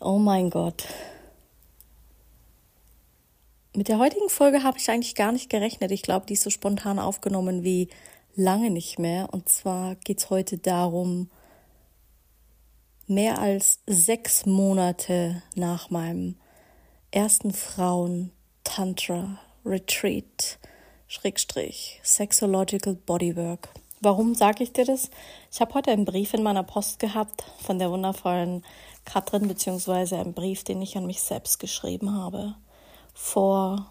Oh mein Gott. Mit der heutigen Folge habe ich eigentlich gar nicht gerechnet. Ich glaube, die ist so spontan aufgenommen wie lange nicht mehr. Und zwar geht es heute darum, mehr als sechs Monate nach meinem ersten Frauen-Tantra-Retreat, Schrägstrich, Sexological Bodywork. Warum sage ich dir das? Ich habe heute einen Brief in meiner Post gehabt von der wundervollen Katrin, beziehungsweise einen Brief, den ich an mich selbst geschrieben habe. Vor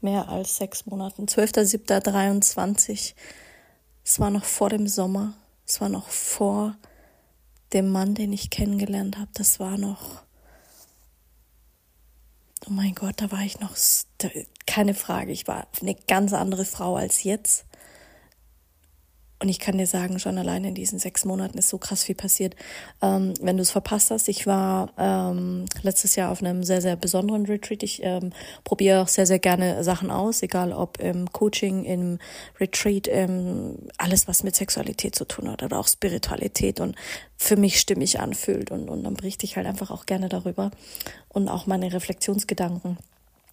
mehr als sechs Monaten, 12.07.23. Es war noch vor dem Sommer. Es war noch vor dem Mann, den ich kennengelernt habe. Das war noch. Oh mein Gott, da war ich noch. Keine Frage, ich war eine ganz andere Frau als jetzt. Und ich kann dir sagen, schon allein in diesen sechs Monaten ist so krass viel passiert. Ähm, wenn du es verpasst hast, ich war ähm, letztes Jahr auf einem sehr, sehr besonderen Retreat. Ich ähm, probiere auch sehr, sehr gerne Sachen aus, egal ob im Coaching, im Retreat, ähm, alles, was mit Sexualität zu tun hat oder auch Spiritualität und für mich stimmig anfühlt. Und, und dann berichte ich halt einfach auch gerne darüber und auch meine Reflexionsgedanken.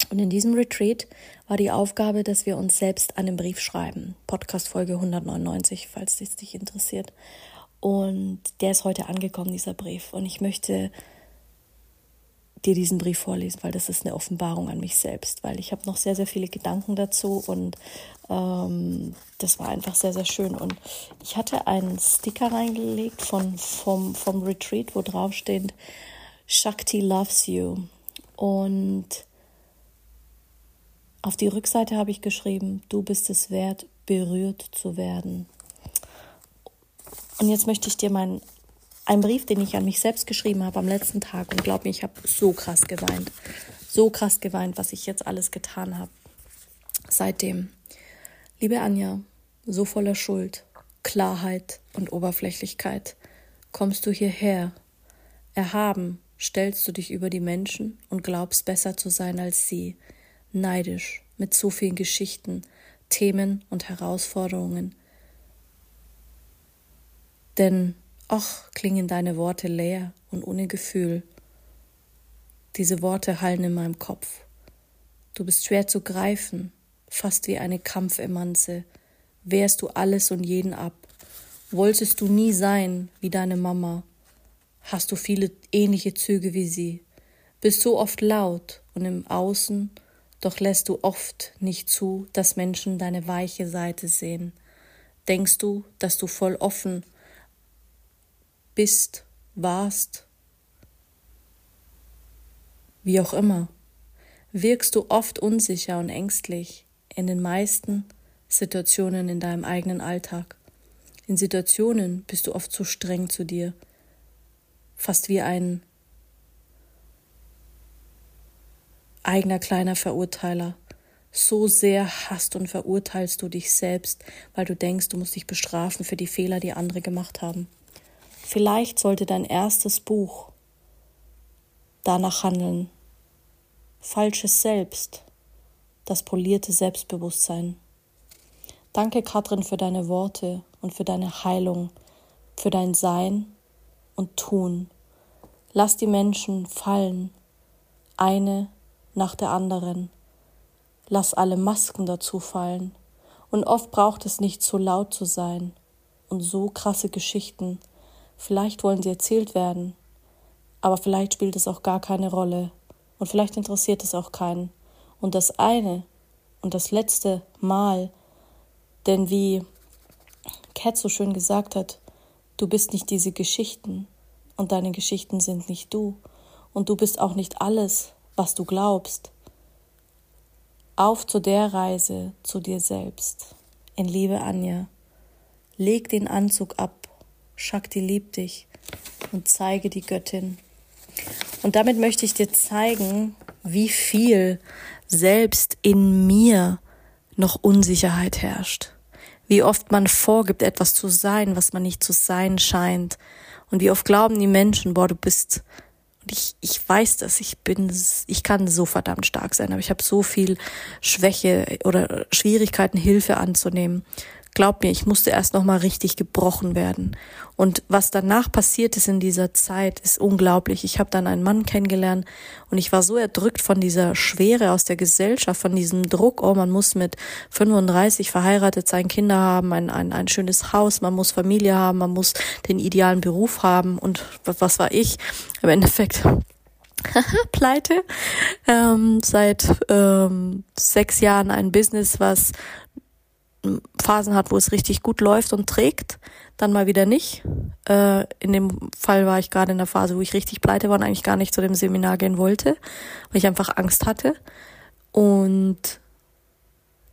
Und in diesem Retreat war die Aufgabe, dass wir uns selbst einen Brief schreiben. Podcast Folge 199, falls das dich interessiert. Und der ist heute angekommen, dieser Brief. Und ich möchte dir diesen Brief vorlesen, weil das ist eine Offenbarung an mich selbst, weil ich habe noch sehr, sehr viele Gedanken dazu und ähm, das war einfach sehr, sehr schön. Und ich hatte einen Sticker reingelegt von, vom, vom Retreat, wo drauf steht, Shakti loves you. Und auf die Rückseite habe ich geschrieben, du bist es wert, berührt zu werden. Und jetzt möchte ich dir meinen einen Brief, den ich an mich selbst geschrieben habe am letzten Tag und glaub mir, ich habe so krass geweint. So krass geweint, was ich jetzt alles getan habe. Seitdem. Liebe Anja, so voller Schuld, Klarheit und Oberflächlichkeit kommst du hierher. Erhaben stellst du dich über die Menschen und glaubst besser zu sein als sie neidisch mit so vielen Geschichten, Themen und Herausforderungen. Denn ach, klingen deine Worte leer und ohne Gefühl. Diese Worte hallen in meinem Kopf. Du bist schwer zu greifen, fast wie eine Kampfemanze. Wehrst du alles und jeden ab. Wolltest du nie sein wie deine Mama. Hast du viele ähnliche Züge wie sie. Bist so oft laut und im Außen doch lässt du oft nicht zu, dass Menschen deine weiche Seite sehen. Denkst du, dass du voll offen bist, warst? Wie auch immer, wirkst du oft unsicher und ängstlich in den meisten Situationen in deinem eigenen Alltag. In Situationen bist du oft zu streng zu dir, fast wie ein eigener kleiner Verurteiler. So sehr hasst und verurteilst du dich selbst, weil du denkst, du musst dich bestrafen für die Fehler, die andere gemacht haben. Vielleicht sollte dein erstes Buch danach handeln. Falsches Selbst, das polierte Selbstbewusstsein. Danke, Katrin, für deine Worte und für deine Heilung, für dein Sein und Tun. Lass die Menschen fallen, eine nach der anderen. Lass alle Masken dazu fallen. Und oft braucht es nicht so laut zu sein. Und so krasse Geschichten. Vielleicht wollen sie erzählt werden. Aber vielleicht spielt es auch gar keine Rolle. Und vielleicht interessiert es auch keinen. Und das eine und das letzte Mal, denn wie Cat so schön gesagt hat, du bist nicht diese Geschichten und deine Geschichten sind nicht du und du bist auch nicht alles, was du glaubst. Auf zu der Reise zu dir selbst. In Liebe, Anja. Leg den Anzug ab, Shakti liebt dich und zeige die Göttin, Und damit möchte ich dir zeigen, wie viel selbst in mir noch Unsicherheit herrscht. Wie oft man vorgibt, etwas zu sein, was man nicht zu sein scheint. Und wie oft glauben die Menschen, boah, du bist ich, ich weiß das, ich bin, ich kann so verdammt stark sein, aber ich habe so viel Schwäche oder Schwierigkeiten, Hilfe anzunehmen. Glaub mir, ich musste erst noch mal richtig gebrochen werden. Und was danach passiert ist in dieser Zeit, ist unglaublich. Ich habe dann einen Mann kennengelernt und ich war so erdrückt von dieser Schwere aus der Gesellschaft, von diesem Druck, oh, man muss mit 35 verheiratet sein, Kinder haben, ein, ein, ein schönes Haus, man muss Familie haben, man muss den idealen Beruf haben. Und was war ich? Im Endeffekt pleite. Ähm, seit ähm, sechs Jahren ein Business, was Phasen hat, wo es richtig gut läuft und trägt, dann mal wieder nicht. Äh, in dem Fall war ich gerade in der Phase, wo ich richtig pleite war und eigentlich gar nicht zu dem Seminar gehen wollte, weil ich einfach Angst hatte. Und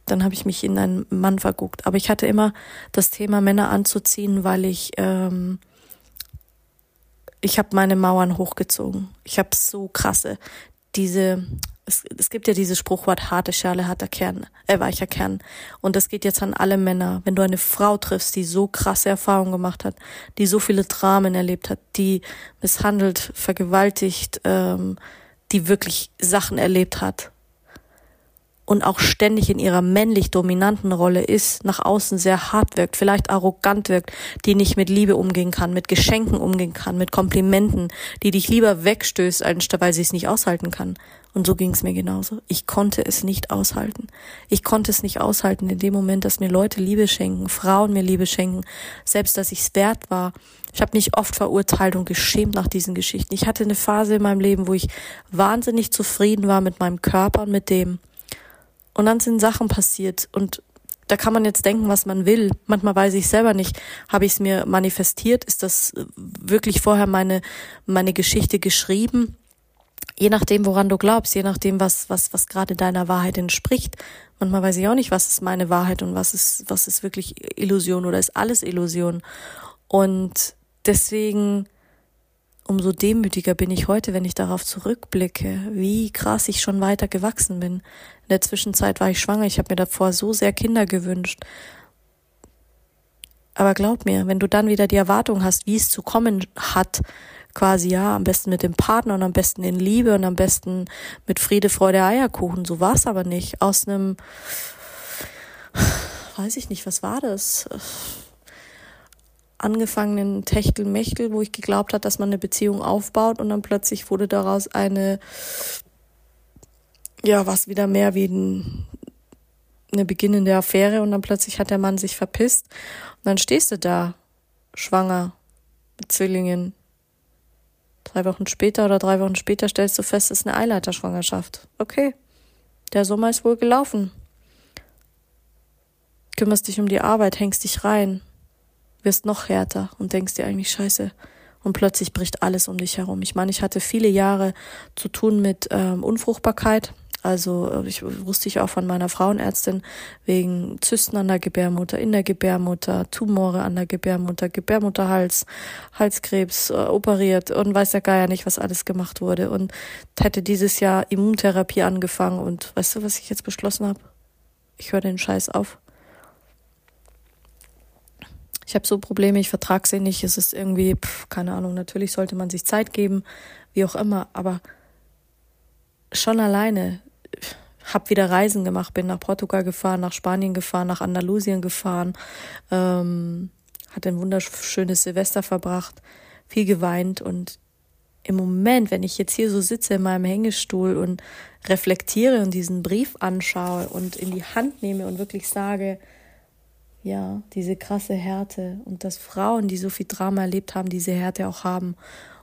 dann habe ich mich in einen Mann verguckt. Aber ich hatte immer das Thema Männer anzuziehen, weil ich ähm, ich habe meine Mauern hochgezogen. Ich habe so krasse diese es, es gibt ja dieses Spruchwort harte Schale, harter Kern, äh, weicher Kern. Und das geht jetzt an alle Männer. Wenn du eine Frau triffst, die so krasse Erfahrungen gemacht hat, die so viele Dramen erlebt hat, die misshandelt, vergewaltigt, ähm, die wirklich Sachen erlebt hat, und auch ständig in ihrer männlich dominanten Rolle ist, nach außen sehr hart wirkt, vielleicht arrogant wirkt, die nicht mit Liebe umgehen kann, mit Geschenken umgehen kann, mit Komplimenten, die dich lieber wegstößt, anstatt weil sie es nicht aushalten kann. Und so ging es mir genauso. Ich konnte es nicht aushalten. Ich konnte es nicht aushalten in dem Moment, dass mir Leute Liebe schenken, Frauen mir Liebe schenken, selbst dass ich es wert war. Ich habe mich oft verurteilt und geschämt nach diesen Geschichten. Ich hatte eine Phase in meinem Leben, wo ich wahnsinnig zufrieden war mit meinem Körper und mit dem, und dann sind Sachen passiert und da kann man jetzt denken, was man will. Manchmal weiß ich selber nicht. Habe ich es mir manifestiert? Ist das wirklich vorher meine, meine Geschichte geschrieben? Je nachdem, woran du glaubst, je nachdem, was, was, was gerade deiner Wahrheit entspricht. Manchmal weiß ich auch nicht, was ist meine Wahrheit und was ist, was ist wirklich Illusion oder ist alles Illusion. Und deswegen umso demütiger bin ich heute, wenn ich darauf zurückblicke, wie krass ich schon weiter gewachsen bin. In der Zwischenzeit war ich schwanger, ich habe mir davor so sehr Kinder gewünscht. Aber glaub mir, wenn du dann wieder die Erwartung hast, wie es zu kommen hat, quasi ja, am besten mit dem Partner und am besten in Liebe und am besten mit Friede, Freude, Eierkuchen, so war es aber nicht. Aus einem, weiß ich nicht, was war das? Angefangenen Techtelmechtel, wo ich geglaubt hat, dass man eine Beziehung aufbaut und dann plötzlich wurde daraus eine, ja, was wieder mehr wie ein, eine beginnende Affäre und dann plötzlich hat der Mann sich verpisst und dann stehst du da, schwanger, mit Zwillingen. Drei Wochen später oder drei Wochen später stellst du fest, es ist eine Eileiterschwangerschaft. Okay, der Sommer ist wohl gelaufen. Kümmerst dich um die Arbeit, hängst dich rein, wirst noch härter und denkst dir eigentlich scheiße. Und plötzlich bricht alles um dich herum. Ich meine, ich hatte viele Jahre zu tun mit ähm, Unfruchtbarkeit. Also äh, ich wusste ich auch von meiner Frauenärztin wegen Zysten an der Gebärmutter, in der Gebärmutter, Tumore an der Gebärmutter, Gebärmutterhals, Halskrebs äh, operiert und weiß ja gar nicht, was alles gemacht wurde. Und hätte dieses Jahr Immuntherapie angefangen und weißt du, was ich jetzt beschlossen habe? Ich höre den Scheiß auf ich habe so Probleme, ich vertrage sie nicht, es ist irgendwie, pff, keine Ahnung, natürlich sollte man sich Zeit geben, wie auch immer, aber schon alleine habe wieder Reisen gemacht, bin nach Portugal gefahren, nach Spanien gefahren, nach Andalusien gefahren, ähm, hatte ein wunderschönes Silvester verbracht, viel geweint und im Moment, wenn ich jetzt hier so sitze in meinem Hängestuhl und reflektiere und diesen Brief anschaue und in die Hand nehme und wirklich sage, ja, diese krasse Härte und dass Frauen, die so viel Drama erlebt haben, diese Härte auch haben.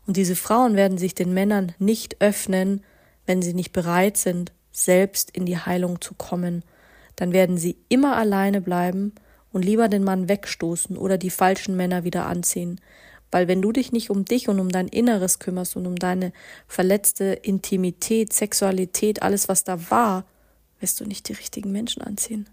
Und diese Frauen werden sich den Männern nicht öffnen, wenn sie nicht bereit sind, selbst in die Heilung zu kommen. Dann werden sie immer alleine bleiben und lieber den Mann wegstoßen oder die falschen Männer wieder anziehen. Weil wenn du dich nicht um dich und um dein Inneres kümmerst und um deine verletzte Intimität, Sexualität, alles was da war, wirst du nicht die richtigen Menschen anziehen.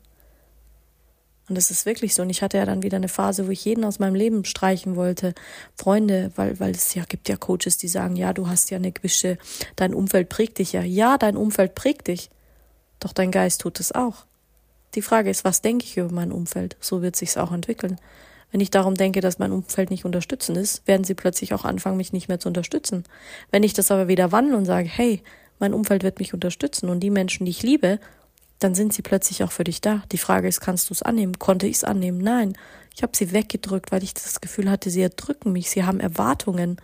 Und das ist wirklich so. Und ich hatte ja dann wieder eine Phase, wo ich jeden aus meinem Leben streichen wollte. Freunde, weil, weil es ja gibt ja Coaches, die sagen, ja, du hast ja eine gewisse, dein Umfeld prägt dich ja. Ja, dein Umfeld prägt dich. Doch dein Geist tut es auch. Die Frage ist, was denke ich über mein Umfeld? So wird sich's auch entwickeln. Wenn ich darum denke, dass mein Umfeld nicht unterstützend ist, werden sie plötzlich auch anfangen, mich nicht mehr zu unterstützen. Wenn ich das aber wieder wandle und sage, hey, mein Umfeld wird mich unterstützen und die Menschen, die ich liebe, dann sind sie plötzlich auch für dich da. Die Frage ist, kannst du es annehmen? Konnte ich es annehmen? Nein. Ich habe sie weggedrückt, weil ich das Gefühl hatte, sie erdrücken mich. Sie haben Erwartungen.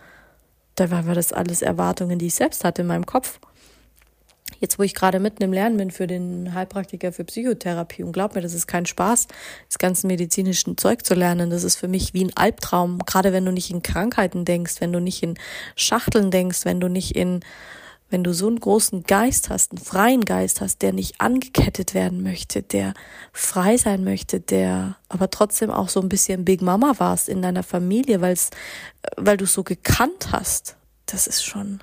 Dabei war das alles Erwartungen, die ich selbst hatte in meinem Kopf. Jetzt, wo ich gerade mitten im Lernen bin für den Heilpraktiker für Psychotherapie und glaub mir, das ist kein Spaß, das ganze medizinische Zeug zu lernen. Das ist für mich wie ein Albtraum. Gerade wenn du nicht in Krankheiten denkst, wenn du nicht in Schachteln denkst, wenn du nicht in wenn du so einen großen Geist hast, einen freien Geist hast, der nicht angekettet werden möchte, der frei sein möchte, der aber trotzdem auch so ein bisschen Big Mama warst in deiner Familie, weil's, weil du so gekannt hast, das ist schon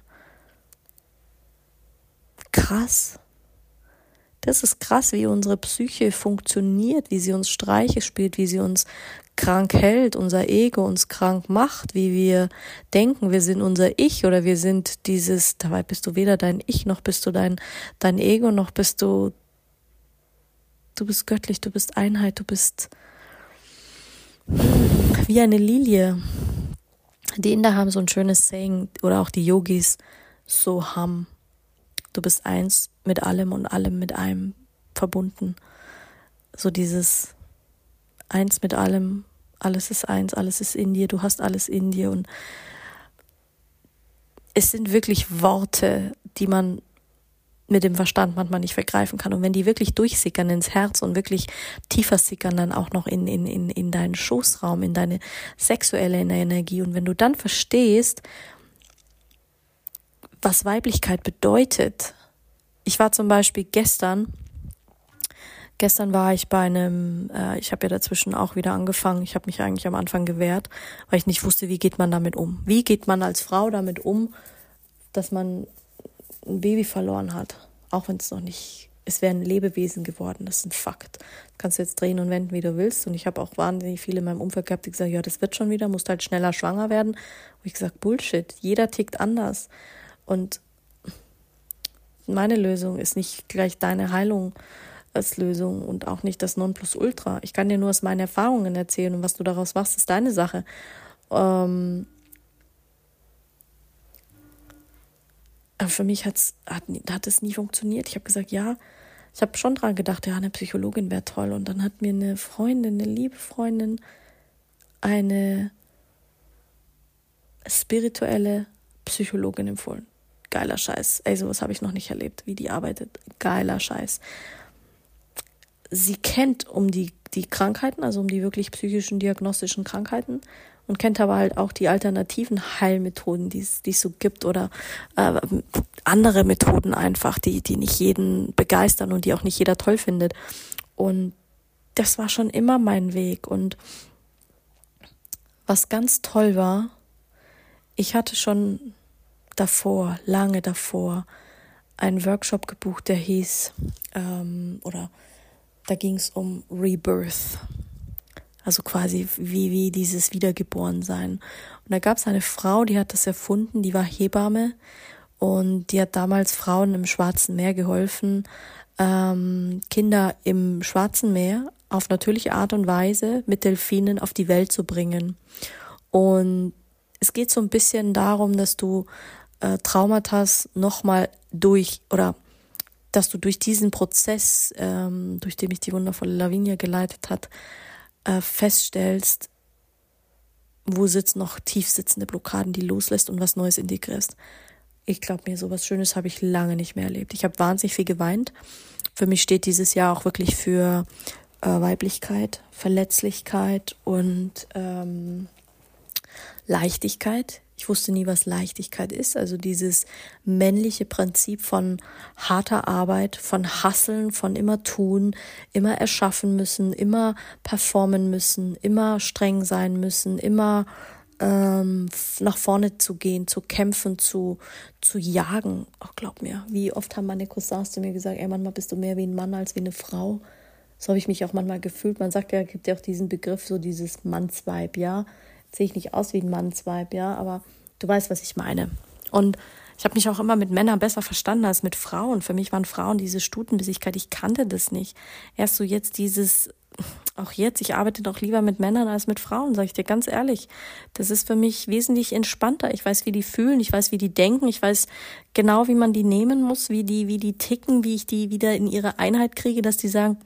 krass. Das ist krass, wie unsere Psyche funktioniert, wie sie uns Streiche spielt, wie sie uns krank hält, unser Ego uns krank macht, wie wir denken, wir sind unser Ich oder wir sind dieses, dabei bist du weder dein Ich noch bist du dein, dein Ego noch bist du, du bist göttlich, du bist Einheit, du bist wie eine Lilie. Die Inder haben so ein schönes Saying oder auch die Yogis, so ham. Du bist eins mit allem und allem mit einem verbunden. So dieses eins mit allem, alles ist eins, alles ist in dir, du hast alles in dir und es sind wirklich Worte, die man mit dem Verstand manchmal nicht vergreifen kann. Und wenn die wirklich durchsickern ins Herz und wirklich tiefer sickern dann auch noch in, in, in, in deinen Schoßraum, in deine sexuelle Energie. Und wenn du dann verstehst, was Weiblichkeit bedeutet. Ich war zum Beispiel gestern Gestern war ich bei einem, äh, ich habe ja dazwischen auch wieder angefangen. Ich habe mich eigentlich am Anfang gewehrt, weil ich nicht wusste, wie geht man damit um. Wie geht man als Frau damit um, dass man ein Baby verloren hat, auch wenn es noch nicht, es wäre ein Lebewesen geworden. Das ist ein Fakt. Das kannst du jetzt drehen und wenden, wie du willst. Und ich habe auch wahnsinnig viele in meinem Umfeld gehabt, die gesagt, ja, das wird schon wieder, musst halt schneller schwanger werden. Und ich gesagt, Bullshit. Jeder tickt anders. Und meine Lösung ist nicht gleich deine Heilung als Lösung und auch nicht das Nonplusultra. Ich kann dir nur aus meinen Erfahrungen erzählen und was du daraus machst, ist deine Sache. Ähm aber für mich hat's, hat, hat es nie funktioniert. Ich habe gesagt, ja, ich habe schon dran gedacht, ja, eine Psychologin wäre toll. Und dann hat mir eine Freundin, eine liebe Freundin, eine spirituelle Psychologin empfohlen. Geiler Scheiß. Ey, sowas habe ich noch nicht erlebt, wie die arbeitet. Geiler Scheiß sie kennt um die, die Krankheiten, also um die wirklich psychischen diagnostischen Krankheiten und kennt aber halt auch die alternativen Heilmethoden, die es, so gibt oder äh, andere Methoden einfach, die, die nicht jeden begeistern und die auch nicht jeder toll findet. Und das war schon immer mein Weg. Und was ganz toll war, ich hatte schon davor, lange davor, einen Workshop gebucht, der hieß, ähm, oder da ging es um Rebirth. Also quasi wie, wie dieses Wiedergeborensein. Und da gab es eine Frau, die hat das erfunden, die war Hebamme und die hat damals Frauen im Schwarzen Meer geholfen, ähm, Kinder im Schwarzen Meer auf natürliche Art und Weise mit Delfinen auf die Welt zu bringen. Und es geht so ein bisschen darum, dass du äh, Traumata nochmal durch oder dass du durch diesen Prozess, ähm, durch den mich die wundervolle Lavinia geleitet hat, äh, feststellst, wo sitzen noch tief sitzende Blockaden, die loslässt und was Neues integrierst. Ich glaube mir, sowas Schönes habe ich lange nicht mehr erlebt. Ich habe wahnsinnig viel geweint. Für mich steht dieses Jahr auch wirklich für äh, Weiblichkeit, Verletzlichkeit und ähm, Leichtigkeit. Ich wusste nie, was Leichtigkeit ist. Also dieses männliche Prinzip von harter Arbeit, von Hasseln, von immer tun, immer erschaffen müssen, immer performen müssen, immer streng sein müssen, immer ähm, nach vorne zu gehen, zu kämpfen, zu, zu jagen. Ach, glaub mir, wie oft haben meine Cousins zu mir gesagt, ey, manchmal bist du mehr wie ein Mann als wie eine Frau. So habe ich mich auch manchmal gefühlt. Man sagt ja, gibt ja auch diesen Begriff, so dieses Mannsweib, ja. Sehe ich nicht aus wie ein Mannsweib, ja, aber du weißt, was ich meine. Und ich habe mich auch immer mit Männern besser verstanden als mit Frauen. Für mich waren Frauen diese Stutenbissigkeit, ich kannte das nicht. Erst so jetzt dieses, auch jetzt, ich arbeite doch lieber mit Männern als mit Frauen, sage ich dir ganz ehrlich. Das ist für mich wesentlich entspannter. Ich weiß, wie die fühlen, ich weiß, wie die denken, ich weiß genau, wie man die nehmen muss, wie die, wie die ticken, wie ich die wieder in ihre Einheit kriege, dass die sagen,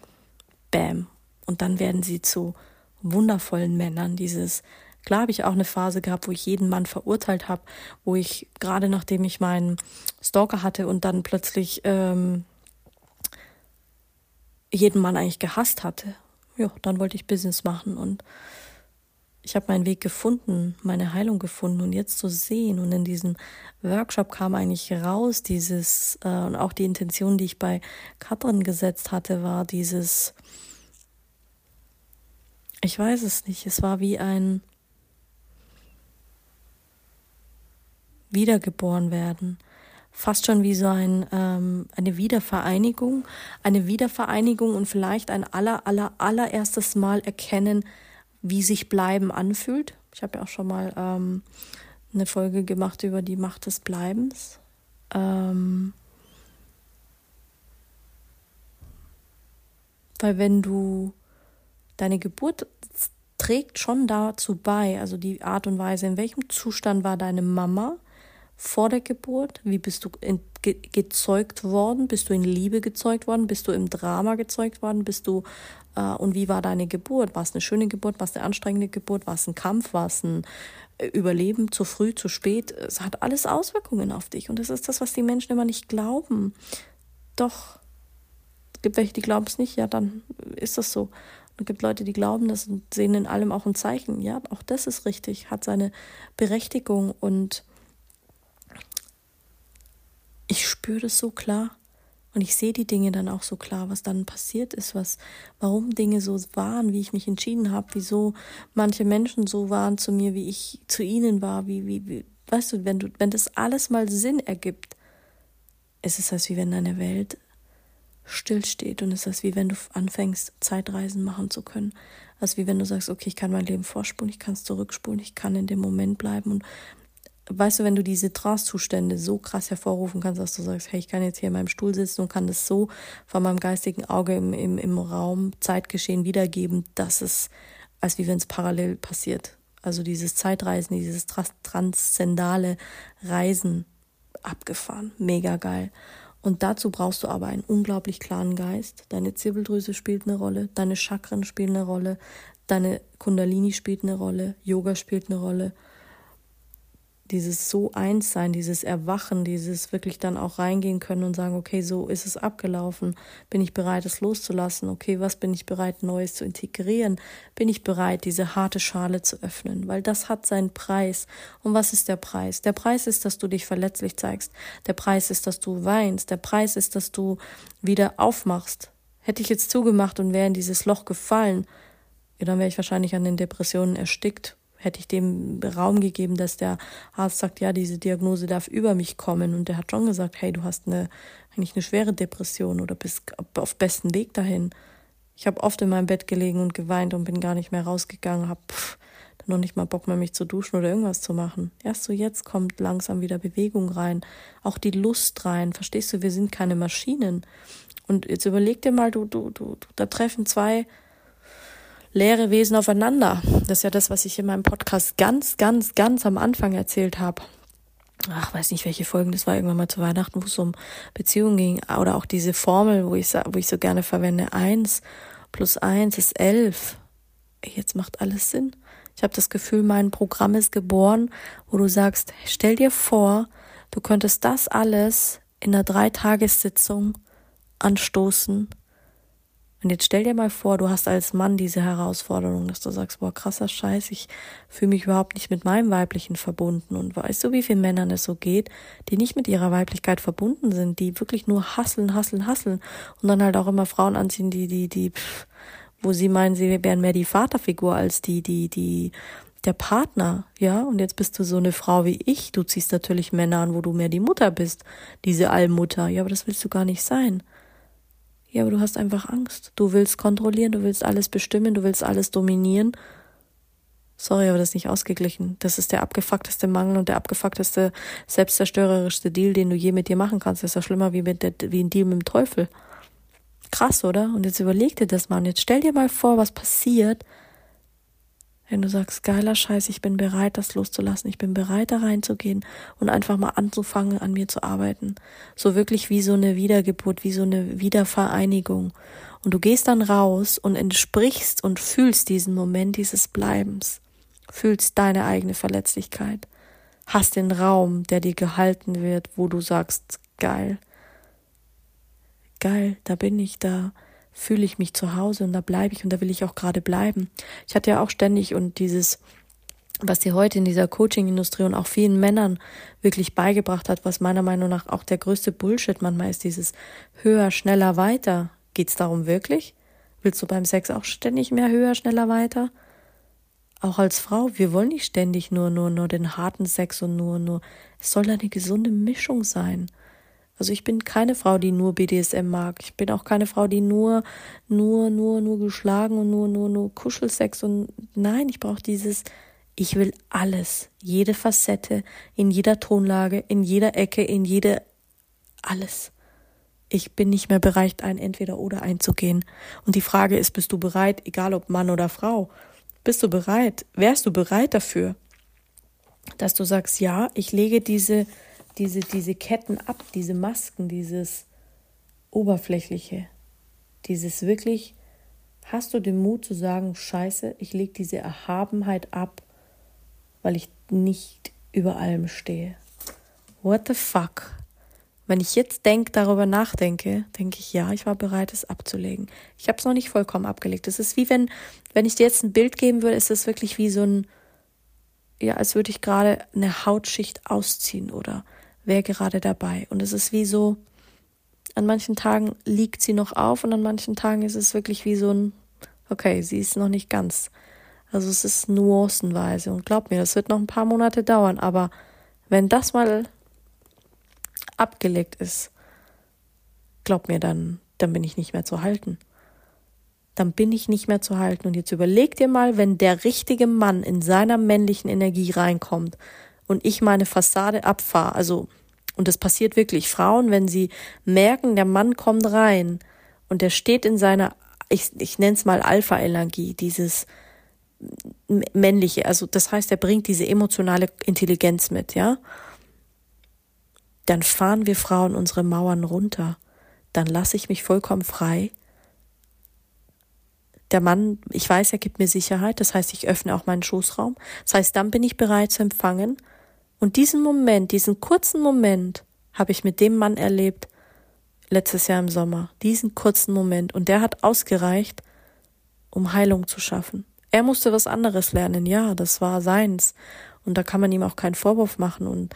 Bäm. Und dann werden sie zu wundervollen Männern. Dieses, klar habe ich auch eine Phase gehabt, wo ich jeden Mann verurteilt habe, wo ich gerade nachdem ich meinen Stalker hatte und dann plötzlich ähm, jeden Mann eigentlich gehasst hatte. Ja, dann wollte ich Business machen und ich habe meinen Weg gefunden, meine Heilung gefunden und jetzt zu sehen und in diesem Workshop kam eigentlich raus dieses äh, und auch die Intention, die ich bei Katrin gesetzt hatte, war dieses ich weiß es nicht, es war wie ein Wiedergeboren werden, fast schon wie so ein ähm, eine Wiedervereinigung, eine Wiedervereinigung und vielleicht ein aller aller allererstes Mal erkennen, wie sich Bleiben anfühlt. Ich habe ja auch schon mal ähm, eine Folge gemacht über die Macht des Bleibens. Ähm, weil wenn du deine Geburt trägt schon dazu bei, also die Art und Weise, in welchem Zustand war deine Mama vor der Geburt, wie bist du in, ge, gezeugt worden, bist du in Liebe gezeugt worden, bist du im Drama gezeugt worden, bist du äh, und wie war deine Geburt? War es eine schöne Geburt, war es eine anstrengende Geburt, war es ein Kampf, war es ein äh, Überleben, zu früh, zu spät? Es hat alles Auswirkungen auf dich. Und das ist das, was die Menschen immer nicht glauben. Doch, es gibt welche, die glauben es nicht, ja, dann ist das so. Es gibt Leute, die glauben das und sehen in allem auch ein Zeichen. Ja, auch das ist richtig, hat seine Berechtigung und ich spüre das so klar. Und ich sehe die Dinge dann auch so klar, was dann passiert ist, was, warum Dinge so waren, wie ich mich entschieden habe, wieso manche Menschen so waren zu mir, wie ich zu ihnen war, wie, wie, wie weißt du, wenn du, wenn das alles mal Sinn ergibt, ist es als wie wenn deine Welt stillsteht und es ist wie wenn du anfängst, Zeitreisen machen zu können. Als wie wenn du sagst, okay, ich kann mein Leben vorspulen, ich kann es zurückspulen, ich kann in dem Moment bleiben und weißt du, wenn du diese Trance-Zustände so krass hervorrufen kannst, dass du sagst, hey, ich kann jetzt hier in meinem Stuhl sitzen und kann das so von meinem geistigen Auge im, im, im Raum Zeitgeschehen wiedergeben, dass es, als wie wenn es parallel passiert. Also dieses Zeitreisen, dieses transzendale Reisen abgefahren. Mega geil. Und dazu brauchst du aber einen unglaublich klaren Geist. Deine Zirbeldrüse spielt eine Rolle, deine Chakren spielen eine Rolle, deine Kundalini spielt eine Rolle, Yoga spielt eine Rolle dieses so eins sein, dieses Erwachen, dieses wirklich dann auch reingehen können und sagen, okay, so ist es abgelaufen. Bin ich bereit, es loszulassen? Okay, was bin ich bereit, Neues zu integrieren? Bin ich bereit, diese harte Schale zu öffnen? Weil das hat seinen Preis. Und was ist der Preis? Der Preis ist, dass du dich verletzlich zeigst. Der Preis ist, dass du weinst. Der Preis ist, dass du wieder aufmachst. Hätte ich jetzt zugemacht und wäre in dieses Loch gefallen, ja, dann wäre ich wahrscheinlich an den Depressionen erstickt hätte ich dem Raum gegeben, dass der Arzt sagt, ja, diese Diagnose darf über mich kommen. Und der hat schon gesagt, hey, du hast eine, eigentlich eine schwere Depression oder bist auf besten Weg dahin. Ich habe oft in meinem Bett gelegen und geweint und bin gar nicht mehr rausgegangen, habe noch nicht mal Bock mehr, mich zu duschen oder irgendwas zu machen. Erst so jetzt kommt langsam wieder Bewegung rein, auch die Lust rein. Verstehst du, wir sind keine Maschinen. Und jetzt überleg dir mal, du, du, du, da treffen zwei leere Wesen aufeinander. Das ist ja das, was ich in meinem Podcast ganz, ganz, ganz am Anfang erzählt habe. Ach, weiß nicht, welche Folgen das war, irgendwann mal zu Weihnachten, wo es um Beziehungen ging. Oder auch diese Formel, wo ich, wo ich so gerne verwende. Eins plus eins ist elf. Jetzt macht alles Sinn. Ich habe das Gefühl, mein Programm ist geboren, wo du sagst, stell dir vor, du könntest das alles in einer Dreitagessitzung anstoßen und jetzt stell dir mal vor, du hast als Mann diese Herausforderung, dass du sagst, boah, krasser Scheiß, ich fühle mich überhaupt nicht mit meinem Weiblichen verbunden. Und weißt du, wie vielen Männern es so geht, die nicht mit ihrer Weiblichkeit verbunden sind, die wirklich nur hasseln, hasseln, hasseln und dann halt auch immer Frauen anziehen, die, die, die, pff, wo sie meinen, sie wären mehr die Vaterfigur als die, die, die, der Partner, ja, und jetzt bist du so eine Frau wie ich, du ziehst natürlich Männer an, wo du mehr die Mutter bist, diese Allmutter, ja, aber das willst du gar nicht sein. Ja, aber du hast einfach Angst. Du willst kontrollieren, du willst alles bestimmen, du willst alles dominieren. Sorry, aber das ist nicht ausgeglichen. Das ist der abgefuckteste Mangel und der abgefuckteste, selbstzerstörerischste Deal, den du je mit dir machen kannst. Das ist ja schlimmer wie, mit der, wie ein Deal mit dem Teufel. Krass, oder? Und jetzt überleg dir das mal. Und jetzt stell dir mal vor, was passiert, wenn du sagst, geiler Scheiß, ich bin bereit, das loszulassen. Ich bin bereit, da reinzugehen und einfach mal anzufangen, an mir zu arbeiten. So wirklich wie so eine Wiedergeburt, wie so eine Wiedervereinigung. Und du gehst dann raus und entsprichst und fühlst diesen Moment dieses Bleibens fühlst deine eigene Verletzlichkeit, hast den Raum, der dir gehalten wird, wo du sagst, geil, geil, da bin ich, da fühle ich mich zu Hause und da bleibe ich und da will ich auch gerade bleiben. Ich hatte ja auch ständig und dieses, was dir heute in dieser Coaching-Industrie und auch vielen Männern wirklich beigebracht hat, was meiner Meinung nach auch der größte Bullshit manchmal ist, dieses höher, schneller, weiter. Geht's darum wirklich? Willst du beim Sex auch ständig mehr höher, schneller, weiter? Auch als Frau, wir wollen nicht ständig nur, nur, nur den harten Sex und nur, nur. Es soll eine gesunde Mischung sein. Also ich bin keine Frau, die nur BDSM mag. Ich bin auch keine Frau, die nur, nur, nur, nur geschlagen und nur, nur, nur Kuschelsex und nein, ich brauche dieses, ich will alles, jede Facette, in jeder Tonlage, in jeder Ecke, in jede, alles. Ich bin nicht mehr bereit, ein Entweder oder einzugehen. Und die Frage ist, bist du bereit, egal ob Mann oder Frau? Bist du bereit? Wärst du bereit dafür, dass du sagst, ja, ich lege diese, diese, diese Ketten ab, diese Masken, dieses Oberflächliche, dieses wirklich, hast du den Mut zu sagen, scheiße, ich lege diese Erhabenheit ab, weil ich nicht über allem stehe. What the fuck? Wenn ich jetzt denk, darüber nachdenke, denke ich, ja, ich war bereit, es abzulegen. Ich habe es noch nicht vollkommen abgelegt. Es ist wie wenn, wenn ich dir jetzt ein Bild geben würde, ist es wirklich wie so ein, ja, als würde ich gerade eine Hautschicht ausziehen oder wäre gerade dabei. Und es ist wie so, an manchen Tagen liegt sie noch auf und an manchen Tagen ist es wirklich wie so ein, okay, sie ist noch nicht ganz. Also es ist nuancenweise und glaub mir, das wird noch ein paar Monate dauern, aber wenn das mal abgelegt ist, glaub mir, dann, dann bin ich nicht mehr zu halten. Dann bin ich nicht mehr zu halten. Und jetzt überleg dir mal, wenn der richtige Mann in seiner männlichen Energie reinkommt und ich meine Fassade abfahre, also, und das passiert wirklich, Frauen, wenn sie merken, der Mann kommt rein und der steht in seiner, ich, ich nenne es mal Alpha-Energie, dieses männliche, also das heißt, er bringt diese emotionale Intelligenz mit, ja dann fahren wir Frauen unsere Mauern runter. Dann lasse ich mich vollkommen frei. Der Mann, ich weiß, er gibt mir Sicherheit, das heißt, ich öffne auch meinen Schoßraum. Das heißt, dann bin ich bereit zu empfangen. Und diesen Moment, diesen kurzen Moment habe ich mit dem Mann erlebt, letztes Jahr im Sommer. Diesen kurzen Moment. Und der hat ausgereicht, um Heilung zu schaffen. Er musste was anderes lernen, ja, das war seins. Und da kann man ihm auch keinen Vorwurf machen. Und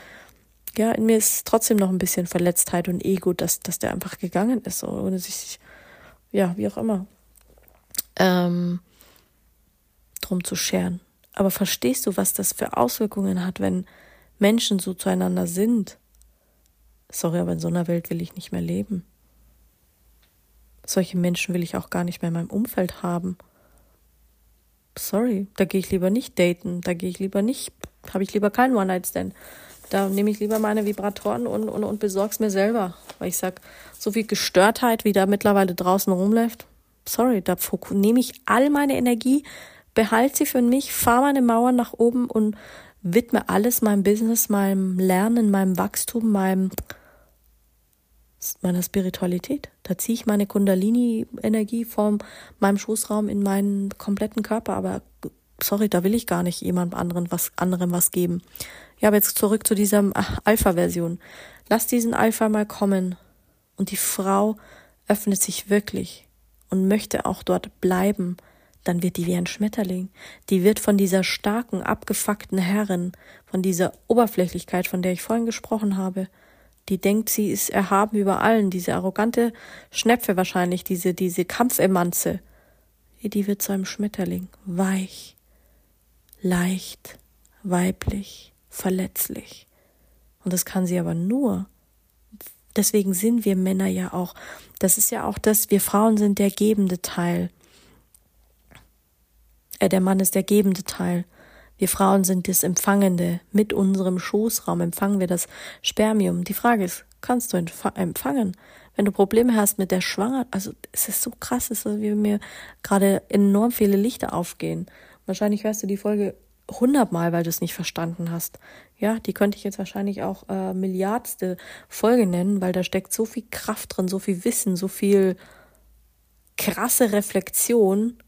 ja, in mir ist trotzdem noch ein bisschen Verletztheit und Ego, dass, dass der einfach gegangen ist, ohne sich, ja, wie auch immer, ähm, drum zu scheren. Aber verstehst du, was das für Auswirkungen hat, wenn Menschen so zueinander sind? Sorry, aber in so einer Welt will ich nicht mehr leben. Solche Menschen will ich auch gar nicht mehr in meinem Umfeld haben. Sorry, da gehe ich lieber nicht daten, da gehe ich lieber nicht, habe ich lieber keinen One-Night-Stand. Da nehme ich lieber meine Vibratoren und, und, und besorg's mir selber. Weil ich sag, so viel Gestörtheit, wie da mittlerweile draußen rumläuft, sorry, da nehme ich all meine Energie, behalte sie für mich, fahre meine Mauern nach oben und widme alles meinem Business, meinem Lernen, meinem Wachstum, meinem meiner Spiritualität. Da ziehe ich meine Kundalini-Energie von meinem Schoßraum in meinen kompletten Körper, aber sorry, da will ich gar nicht jemand anderen was anderem was geben. Ja, aber jetzt zurück zu dieser Alpha-Version. Lass diesen Alpha mal kommen. Und die Frau öffnet sich wirklich und möchte auch dort bleiben. Dann wird die wie ein Schmetterling. Die wird von dieser starken, abgefuckten Herrin, von dieser Oberflächlichkeit, von der ich vorhin gesprochen habe, die denkt, sie ist erhaben über allen, diese arrogante Schnepfe wahrscheinlich, diese, diese Kampfemanze, die wird zu einem Schmetterling, weich, leicht, weiblich, verletzlich. Und das kann sie aber nur, Deswegen sind wir Männer ja auch. Das ist ja auch das, wir Frauen sind der gebende Teil. Äh, der Mann ist der gebende Teil. Wir Frauen sind das Empfangende. Mit unserem Schoßraum empfangen wir das Spermium. Die Frage ist, kannst du empfangen? Wenn du Probleme hast mit der Schwanger, also es ist so krass, es ist, wie mir gerade enorm viele Lichter aufgehen. Wahrscheinlich hörst du die Folge hundertmal, weil du es nicht verstanden hast. Ja, die könnte ich jetzt wahrscheinlich auch äh, Milliardste Folge nennen, weil da steckt so viel Kraft drin, so viel Wissen, so viel krasse Reflexion.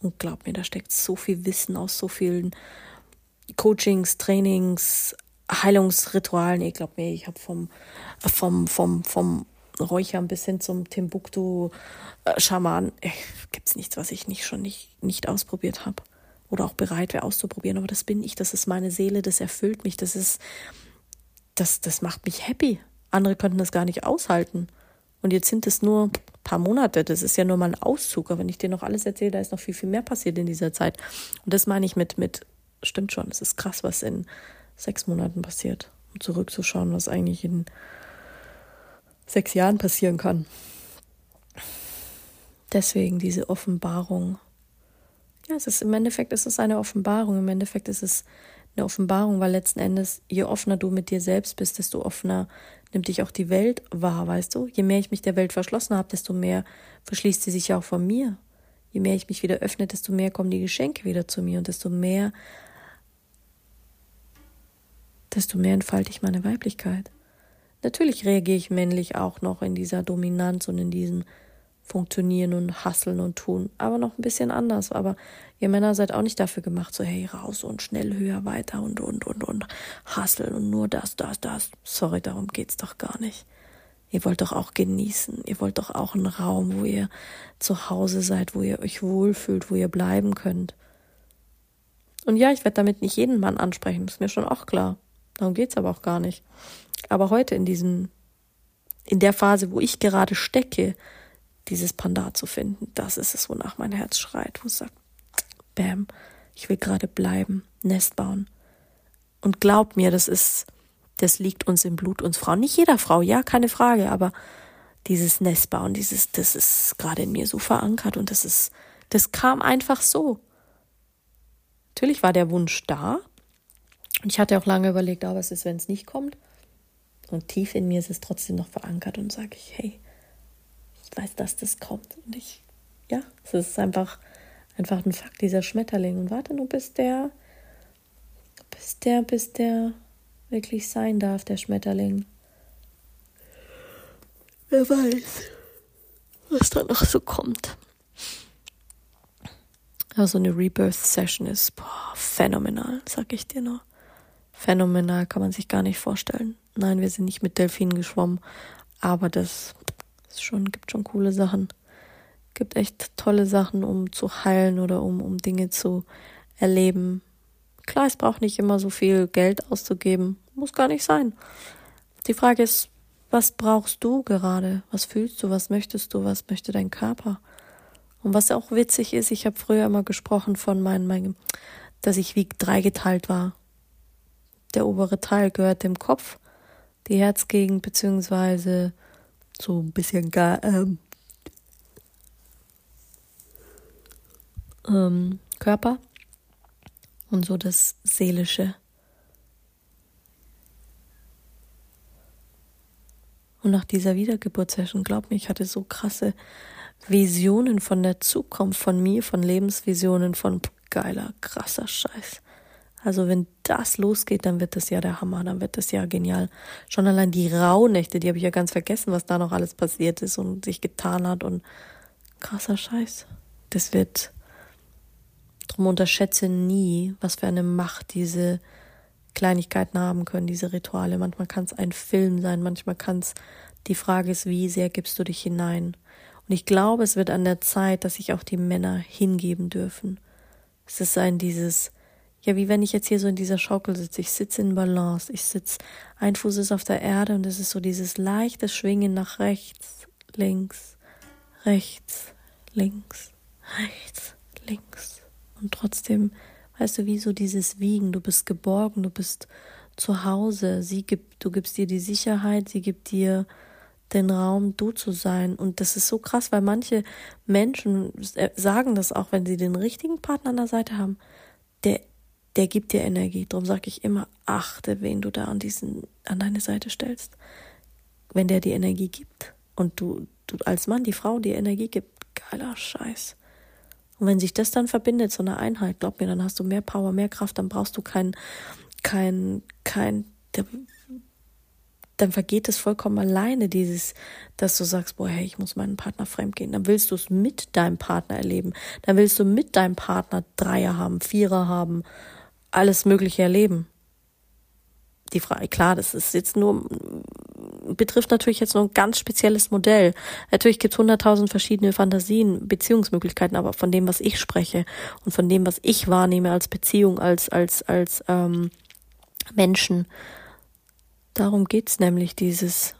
Und glaub mir, da steckt so viel Wissen aus so vielen Coachings, Trainings, Heilungsritualen. Ich glaub mir, ich habe vom, vom, vom, vom Räuchern bis hin zum Timbuktu-Schaman, äh, gibt's nichts, was ich nicht schon nicht, nicht ausprobiert habe oder auch bereit wäre auszuprobieren. Aber das bin ich, das ist meine Seele, das erfüllt mich, das ist, das, das macht mich happy. Andere könnten das gar nicht aushalten. Und jetzt sind es nur paar Monate, das ist ja nur mal ein Auszug. Aber wenn ich dir noch alles erzähle, da ist noch viel, viel mehr passiert in dieser Zeit. Und das meine ich mit, mit, stimmt schon, es ist krass, was in sechs Monaten passiert. Um zurückzuschauen, was eigentlich in sechs Jahren passieren kann. Deswegen diese Offenbarung ja, es ist im Endeffekt ist es eine Offenbarung. Im Endeffekt ist es eine Offenbarung, weil letzten Endes, je offener du mit dir selbst bist, desto offener nimmt dich auch die Welt wahr, weißt du? Je mehr ich mich der Welt verschlossen habe, desto mehr verschließt sie sich ja auch von mir. Je mehr ich mich wieder öffne, desto mehr kommen die Geschenke wieder zu mir und desto mehr, desto mehr entfalte ich meine Weiblichkeit. Natürlich reagiere ich männlich auch noch in dieser Dominanz und in diesen funktionieren und hasseln und tun, aber noch ein bisschen anders. Aber ihr Männer seid auch nicht dafür gemacht, so hey, raus und schnell höher weiter und und und und hasseln und nur das, das, das. Sorry, darum geht's doch gar nicht. Ihr wollt doch auch genießen. Ihr wollt doch auch einen Raum, wo ihr zu Hause seid, wo ihr euch wohlfühlt, wo ihr bleiben könnt. Und ja, ich werde damit nicht jeden Mann ansprechen, ist mir schon auch klar. Darum geht's aber auch gar nicht. Aber heute in diesem, in der Phase, wo ich gerade stecke, dieses Panda zu finden. Das ist es, wonach mein Herz schreit, wo es sagt, bam, ich will gerade bleiben, Nest bauen. Und glaub mir, das ist, das liegt uns im Blut, uns Frauen. Nicht jeder Frau, ja, keine Frage, aber dieses Nest bauen, dieses, das ist gerade in mir so verankert und das ist, das kam einfach so. Natürlich war der Wunsch da. Und ich hatte auch lange überlegt, aber was ist, wenn es nicht kommt? Und tief in mir ist es trotzdem noch verankert und sage ich, hey, weiß, dass das kommt. Und ich, ja, es ist einfach, einfach ein Fakt, dieser Schmetterling. Und warte nur, bis der, bis der, bis der wirklich sein darf, der Schmetterling. Wer weiß, was da noch so kommt. Also eine Rebirth-Session ist boah, phänomenal, sag ich dir nur. Phänomenal kann man sich gar nicht vorstellen. Nein, wir sind nicht mit Delfinen geschwommen, aber das ist schon, gibt schon coole Sachen. Gibt echt tolle Sachen, um zu heilen oder um, um Dinge zu erleben. Klar, es braucht nicht immer so viel Geld auszugeben. Muss gar nicht sein. Die Frage ist, was brauchst du gerade? Was fühlst du? Was möchtest du? Was möchte dein Körper? Und was auch witzig ist, ich habe früher immer gesprochen von meinem, meinem, dass ich wie dreigeteilt war. Der obere Teil gehört dem Kopf, die Herzgegend beziehungsweise so ein bisschen gar, ähm, ähm, Körper und so das Seelische. Und nach dieser Wiedergeburtssession, glaub mir, ich hatte so krasse Visionen von der Zukunft, von mir, von Lebensvisionen, von geiler, krasser Scheiß. Also wenn das losgeht, dann wird das ja der Hammer, dann wird das ja genial. Schon allein die Rauhnächte, die habe ich ja ganz vergessen, was da noch alles passiert ist und sich getan hat und krasser Scheiß. Das wird, drum unterschätze nie, was für eine Macht diese Kleinigkeiten haben können, diese Rituale. Manchmal kann es ein Film sein, manchmal kann es, die Frage ist, wie sehr gibst du dich hinein? Und ich glaube, es wird an der Zeit, dass sich auch die Männer hingeben dürfen. Es ist ein dieses, ja, wie wenn ich jetzt hier so in dieser Schaukel sitze. Ich sitze in Balance. Ich sitze, ein Fuß ist auf der Erde und es ist so dieses leichte Schwingen nach rechts, links, rechts, links, rechts, links. Und trotzdem, weißt du, wie so dieses Wiegen. Du bist geborgen, du bist zu Hause. Sie gibt, du gibst dir die Sicherheit, sie gibt dir den Raum, du zu sein. Und das ist so krass, weil manche Menschen sagen das auch, wenn sie den richtigen Partner an der Seite haben, der, der gibt dir Energie. Darum sage ich immer, achte, wen du da an diesen, an deine Seite stellst. Wenn der dir Energie gibt und du, du als Mann die Frau dir Energie gibt, geiler Scheiß. Und wenn sich das dann verbindet zu einer Einheit, glaub mir, dann hast du mehr Power, mehr Kraft, dann brauchst du kein, kein, kein, dann vergeht es vollkommen alleine, dieses, dass du sagst, boah, hey, ich muss meinen Partner fremdgehen. Dann willst du es mit deinem Partner erleben. Dann willst du mit deinem Partner Dreier haben, Vierer haben, alles Mögliche erleben. Die Frage, klar, das ist jetzt nur betrifft natürlich jetzt nur ein ganz spezielles Modell. Natürlich gibt es hunderttausend verschiedene Fantasien, Beziehungsmöglichkeiten, aber von dem, was ich spreche und von dem, was ich wahrnehme als Beziehung, als, als, als ähm, Menschen, darum geht's nämlich dieses,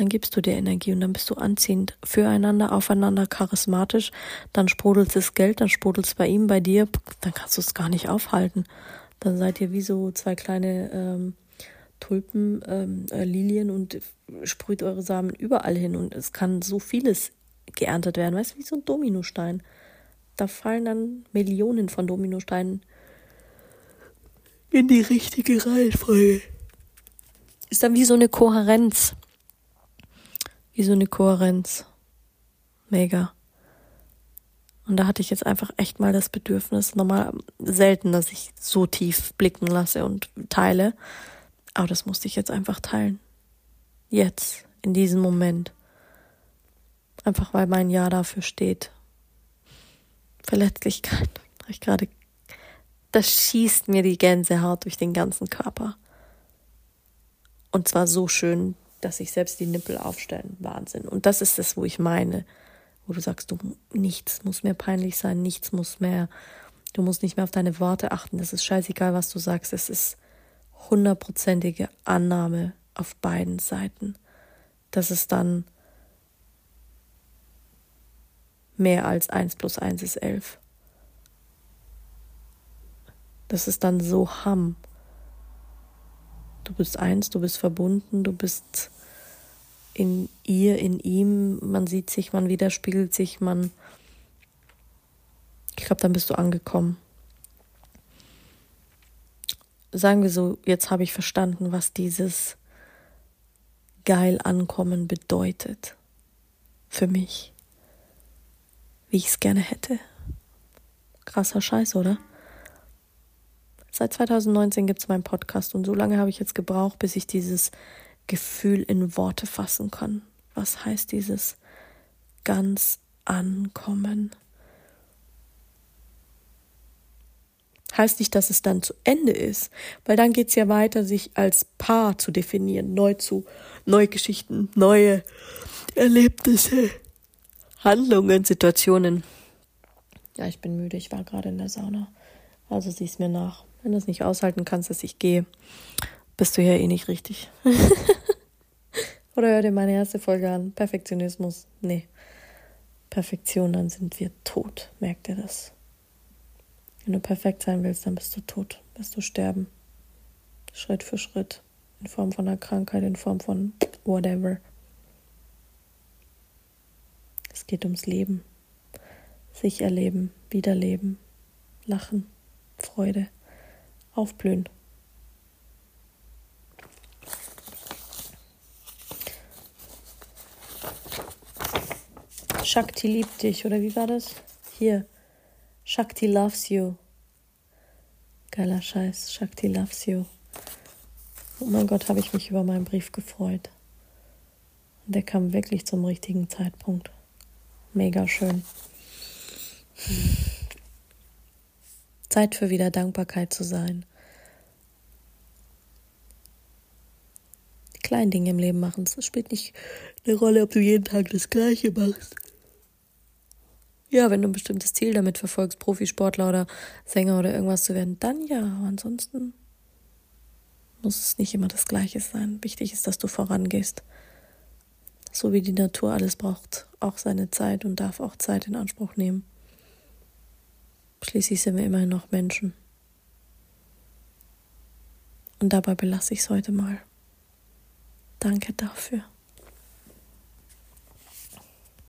dann gibst du dir Energie und dann bist du anziehend füreinander, aufeinander, charismatisch, dann sprudelt das Geld, dann sprudelt es bei ihm, bei dir, dann kannst du es gar nicht aufhalten. Dann seid ihr wie so zwei kleine ähm, Tulpen, ähm, äh, Lilien und sprüht eure Samen überall hin und es kann so vieles geerntet werden, weißt du, wie so ein Dominostein. Da fallen dann Millionen von Dominosteinen in die richtige Reihenfolge. Ist dann wie so eine Kohärenz. Wie so eine Kohärenz. Mega. Und da hatte ich jetzt einfach echt mal das Bedürfnis, normal selten, dass ich so tief blicken lasse und teile. Aber das musste ich jetzt einfach teilen. Jetzt, in diesem Moment. Einfach weil mein Ja dafür steht. Verletzlichkeit. Ich gerade, das schießt mir die Gänsehaut durch den ganzen Körper. Und zwar so schön, dass sich selbst die Nippel aufstellen. Wahnsinn. Und das ist es, wo ich meine. Wo du sagst, du, nichts muss mehr peinlich sein, nichts muss mehr, du musst nicht mehr auf deine Worte achten. Das ist scheißegal, was du sagst. Es ist hundertprozentige Annahme auf beiden Seiten, dass es dann mehr als eins plus eins ist elf. Das ist dann so Hamm. Du bist eins, du bist verbunden, du bist in ihr, in ihm, man sieht sich, man widerspiegelt sich, man. Ich glaube, dann bist du angekommen sagen wir so, jetzt habe ich verstanden, was dieses geil ankommen bedeutet. Für mich. Wie ich es gerne hätte. Krasser Scheiß, oder? Seit 2019 gibt es meinen Podcast und so lange habe ich jetzt gebraucht, bis ich dieses Gefühl in Worte fassen kann. Was heißt dieses ganz ankommen? heißt nicht, dass es dann zu Ende ist, weil dann geht es ja weiter, sich als Paar zu definieren, neu zu, neue Geschichten, neue Erlebnisse, Handlungen, Situationen. Ja, ich bin müde, ich war gerade in der Sauna. Also sieh's mir nach. Wenn du es nicht aushalten kannst, dass ich gehe, bist du ja eh nicht richtig. Oder hör dir meine erste Folge an. Perfektionismus. Nee. Perfektion, dann sind wir tot. Merkt ihr das? Wenn du perfekt sein willst, dann bist du tot, wirst du sterben. Schritt für Schritt. In Form von einer Krankheit, in Form von whatever. Es geht ums Leben. Sich erleben, wiederleben, lachen, Freude, aufblühen. Shakti liebt dich, oder wie war das? Hier. Shakti loves you. Geiler Scheiß, Shakti loves you. Oh mein Gott, habe ich mich über meinen Brief gefreut. Und der kam wirklich zum richtigen Zeitpunkt. Mega schön. Zeit für wieder Dankbarkeit zu sein. Die kleinen Dinge im Leben machen. Es spielt nicht eine Rolle, ob du jeden Tag das Gleiche machst. Ja, wenn du ein bestimmtes Ziel damit verfolgst, Profisportler oder Sänger oder irgendwas zu werden, dann ja. Ansonsten muss es nicht immer das Gleiche sein. Wichtig ist, dass du vorangehst. So wie die Natur alles braucht, auch seine Zeit und darf auch Zeit in Anspruch nehmen. Schließlich sind wir immerhin noch Menschen. Und dabei belasse ich es heute mal. Danke dafür.